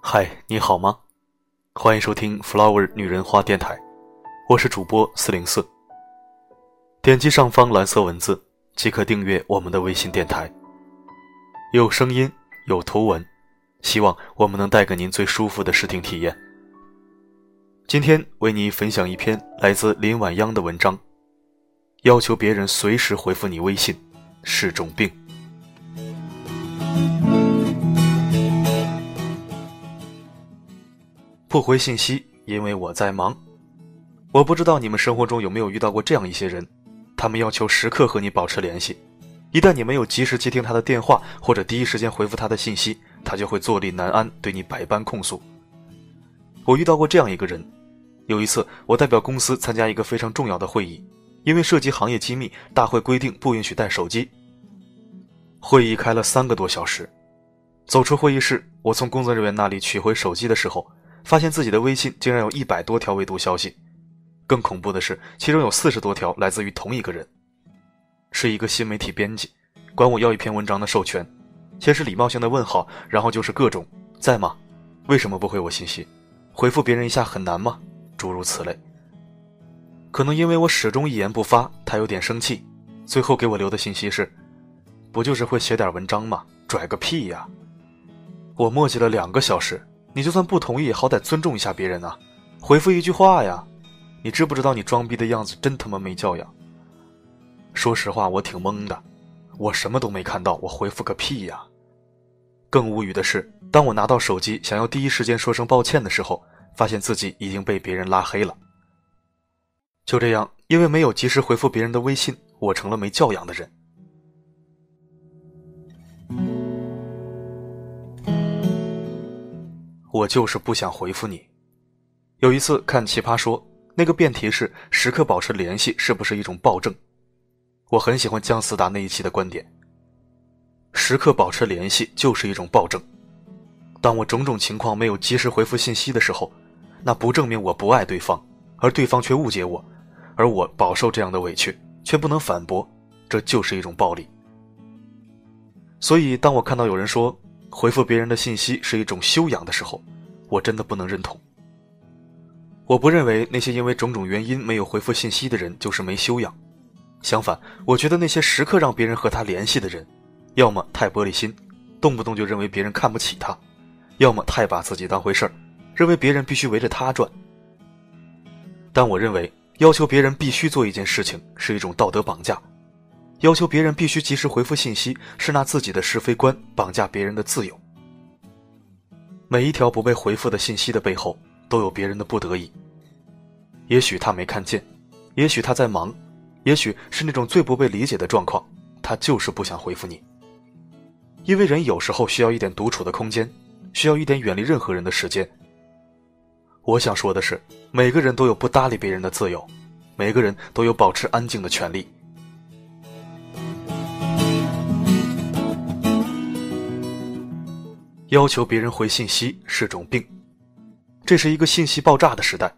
嗨，你好吗？欢迎收听 Flower 女人花电台，我是主播四零四。点击上方蓝色文字即可订阅我们的微信电台，有声音，有图文，希望我们能带给您最舒服的视听体验。今天为你分享一篇来自林晚央的文章，要求别人随时回复你微信是种病。不回信息，因为我在忙。我不知道你们生活中有没有遇到过这样一些人，他们要求时刻和你保持联系，一旦你没有及时接听他的电话或者第一时间回复他的信息，他就会坐立难安，对你百般控诉。我遇到过这样一个人，有一次我代表公司参加一个非常重要的会议，因为涉及行业机密，大会规定不允许带手机。会议开了三个多小时，走出会议室，我从工作人员那里取回手机的时候。发现自己的微信竟然有一百多条未读消息，更恐怖的是，其中有四十多条来自于同一个人，是一个新媒体编辑，管我要一篇文章的授权，先是礼貌性的问号，然后就是各种在吗？为什么不回我信息？回复别人一下很难吗？诸如此类。可能因为我始终一言不发，他有点生气，最后给我留的信息是：不就是会写点文章吗？拽个屁呀！我墨迹了两个小时。你就算不同意，好歹尊重一下别人啊！回复一句话呀！你知不知道你装逼的样子真他妈没教养？说实话，我挺懵的，我什么都没看到，我回复个屁呀！更无语的是，当我拿到手机想要第一时间说声抱歉的时候，发现自己已经被别人拉黑了。就这样，因为没有及时回复别人的微信，我成了没教养的人。我就是不想回复你。有一次看《奇葩说》，那个辩题是“时刻保持联系是不是一种暴政”，我很喜欢姜思达那一期的观点。时刻保持联系就是一种暴政。当我种种情况没有及时回复信息的时候，那不证明我不爱对方，而对方却误解我，而我饱受这样的委屈却不能反驳，这就是一种暴力。所以，当我看到有人说，回复别人的信息是一种修养的时候，我真的不能认同。我不认为那些因为种种原因没有回复信息的人就是没修养，相反，我觉得那些时刻让别人和他联系的人，要么太玻璃心，动不动就认为别人看不起他，要么太把自己当回事儿，认为别人必须围着他转。但我认为，要求别人必须做一件事情是一种道德绑架。要求别人必须及时回复信息，是拿自己的是非观绑架别人的自由。每一条不被回复的信息的背后，都有别人的不得已。也许他没看见，也许他在忙，也许是那种最不被理解的状况，他就是不想回复你。因为人有时候需要一点独处的空间，需要一点远离任何人的时间。我想说的是，每个人都有不搭理别人的自由，每个人都有保持安静的权利。要求别人回信息是种病，这是一个信息爆炸的时代。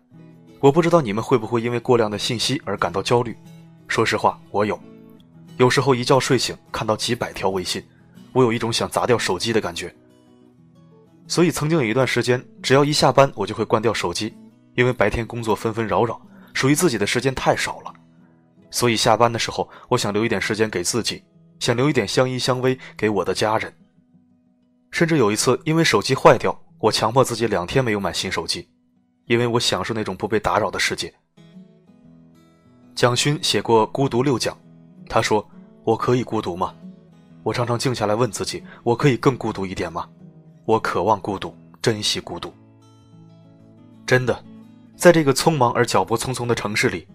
我不知道你们会不会因为过量的信息而感到焦虑。说实话，我有。有时候一觉睡醒看到几百条微信，我有一种想砸掉手机的感觉。所以曾经有一段时间，只要一下班，我就会关掉手机，因为白天工作纷纷扰扰，属于自己的时间太少了。所以下班的时候，我想留一点时间给自己，想留一点相依相偎给我的家人。甚至有一次，因为手机坏掉，我强迫自己两天没有买新手机，因为我享受那种不被打扰的世界。蒋勋写过《孤独六讲》，他说：“我可以孤独吗？我常常静下来问自己，我可以更孤独一点吗？我渴望孤独，珍惜孤独。真的，在这个匆忙而脚步匆匆的城市里，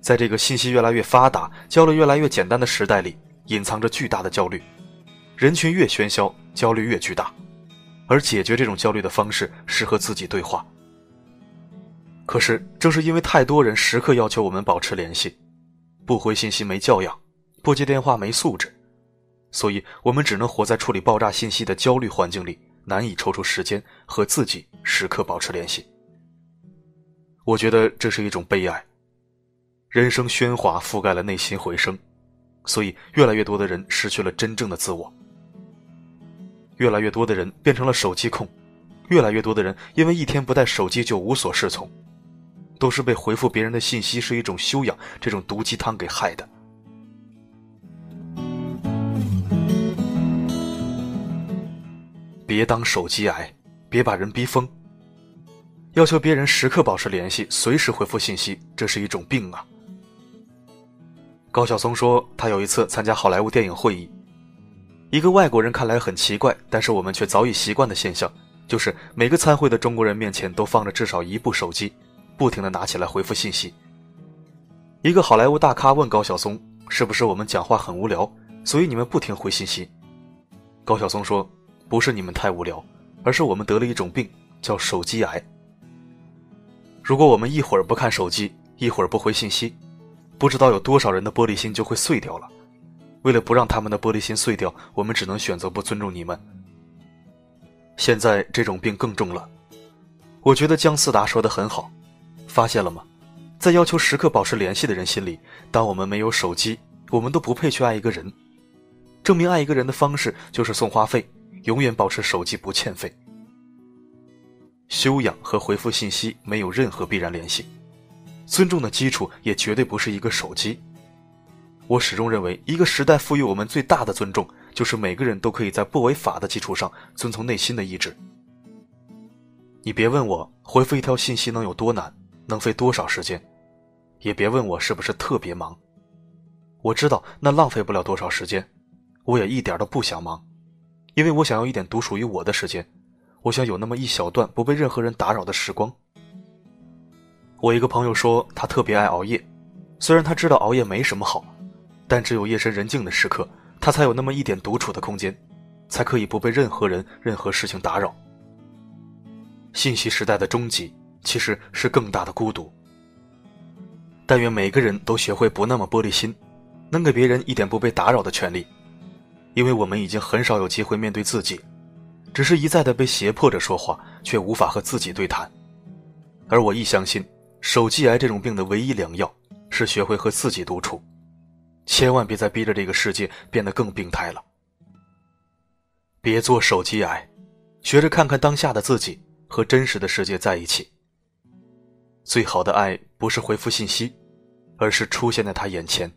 在这个信息越来越发达、交流越来越简单的时代里，隐藏着巨大的焦虑。人群越喧嚣。”焦虑越巨大，而解决这种焦虑的方式是和自己对话。可是，正是因为太多人时刻要求我们保持联系，不回信息没教养，不接电话没素质，所以我们只能活在处理爆炸信息的焦虑环境里，难以抽出时间和自己时刻保持联系。我觉得这是一种悲哀。人生喧哗覆盖了内心回声，所以越来越多的人失去了真正的自我。越来越多的人变成了手机控，越来越多的人因为一天不带手机就无所适从，都是被回复别人的信息是一种修养这种毒鸡汤给害的。别当手机癌，别把人逼疯。要求别人时刻保持联系，随时回复信息，这是一种病啊。高晓松说，他有一次参加好莱坞电影会议。一个外国人看来很奇怪，但是我们却早已习惯的现象，就是每个参会的中国人面前都放着至少一部手机，不停的拿起来回复信息。一个好莱坞大咖问高晓松：“是不是我们讲话很无聊，所以你们不停回信息？”高晓松说：“不是你们太无聊，而是我们得了一种病，叫手机癌。如果我们一会儿不看手机，一会儿不回信息，不知道有多少人的玻璃心就会碎掉了。”为了不让他们的玻璃心碎掉，我们只能选择不尊重你们。现在这种病更重了，我觉得姜思达说的很好，发现了吗？在要求时刻保持联系的人心里，当我们没有手机，我们都不配去爱一个人。证明爱一个人的方式就是送话费，永远保持手机不欠费。修养和回复信息没有任何必然联系，尊重的基础也绝对不是一个手机。我始终认为，一个时代赋予我们最大的尊重，就是每个人都可以在不违法的基础上遵从内心的意志。你别问我回复一条信息能有多难，能费多少时间，也别问我是不是特别忙。我知道那浪费不了多少时间，我也一点都不想忙，因为我想要一点独属于我的时间，我想有那么一小段不被任何人打扰的时光。我一个朋友说，他特别爱熬夜，虽然他知道熬夜没什么好。但只有夜深人静的时刻，他才有那么一点独处的空间，才可以不被任何人、任何事情打扰。信息时代的终极，其实是更大的孤独。但愿每个人都学会不那么玻璃心，能给别人一点不被打扰的权利，因为我们已经很少有机会面对自己，只是一再的被胁迫着说话，却无法和自己对谈。而我亦相信，手机癌这种病的唯一良药，是学会和自己独处。千万别再逼着这个世界变得更病态了。别做手机癌，学着看看当下的自己和真实的世界在一起。最好的爱不是回复信息，而是出现在他眼前。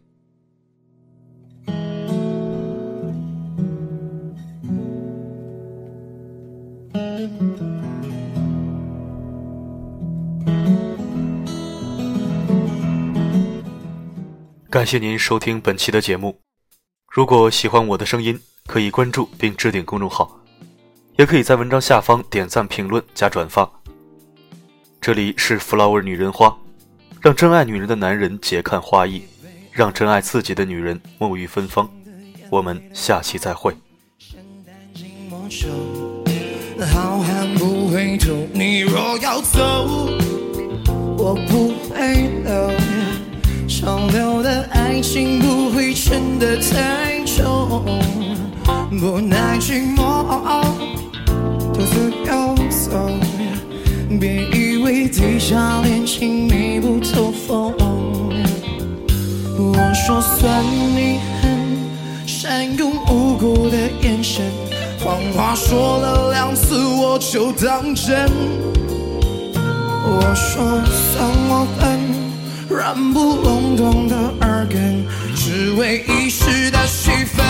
感谢您收听本期的节目。如果喜欢我的声音，可以关注并置顶公众号，也可以在文章下方点赞、评论、加转发。这里是 Flower 女人花，让真爱女人的男人解看花艺，让真爱自己的女人沐浴芬芳。我们下期再会。浩瀚不回头，你若要走，我不会留。长留的爱情不会真的太重，不耐寂寞，独自游走。别以为地下恋情密不透风。我说算你狠，善用无辜的眼神，谎话说了两次我就当真。我说算我笨。软不隆咚的耳根，只为一时的气氛，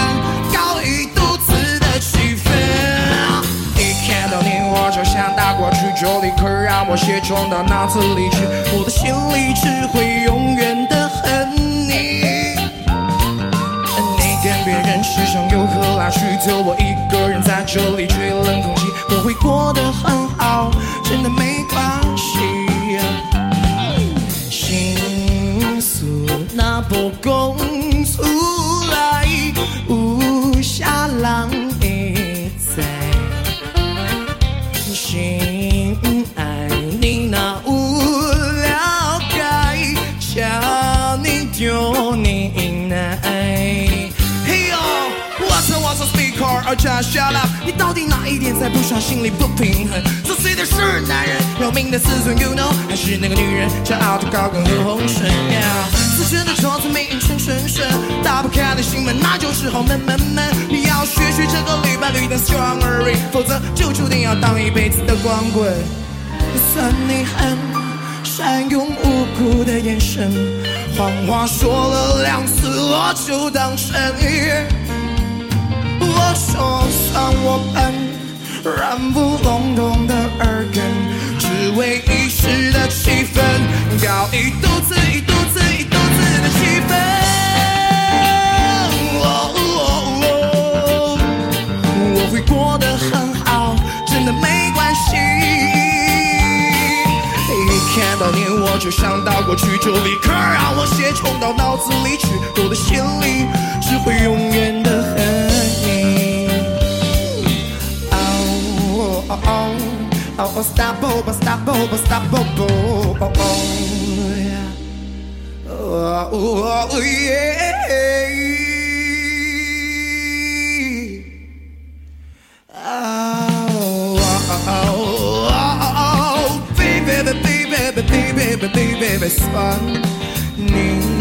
搞一肚子的气愤。一看到你，我就想打过去，就立刻让我卸妆到脑子里去，我的心里只会永远的恨你。你跟别人吃香又喝辣，去就我一个人在这里吹冷空气，我会过得很好，真的没关系。那波公出来，无下浪一在，心爱你那无了解，叫你丢你奶。嘿呦，我操我操 speaker，而且 shut up，你到底哪一点才不爽，心里不平衡？作祟的是男人，要命的自尊，you know，还是那个女人，骄傲的高跟和红唇？死不开的心门那就只好闷闷闷。你要学学这个绿白绿灯 strawberry，否则就注定要当一辈子的光棍。算你狠，善用无辜的眼神，谎话说了两次我就当真。我说算我笨软不隆咚的耳根，只为一时的气氛，要一我就想到过去，就立刻让我血冲到脑子里去，我的心里只会永远的恨你。哦哦哦哦哦，stop oh stop oh stop oh oh oh yeah oh oh yeah responde. Ni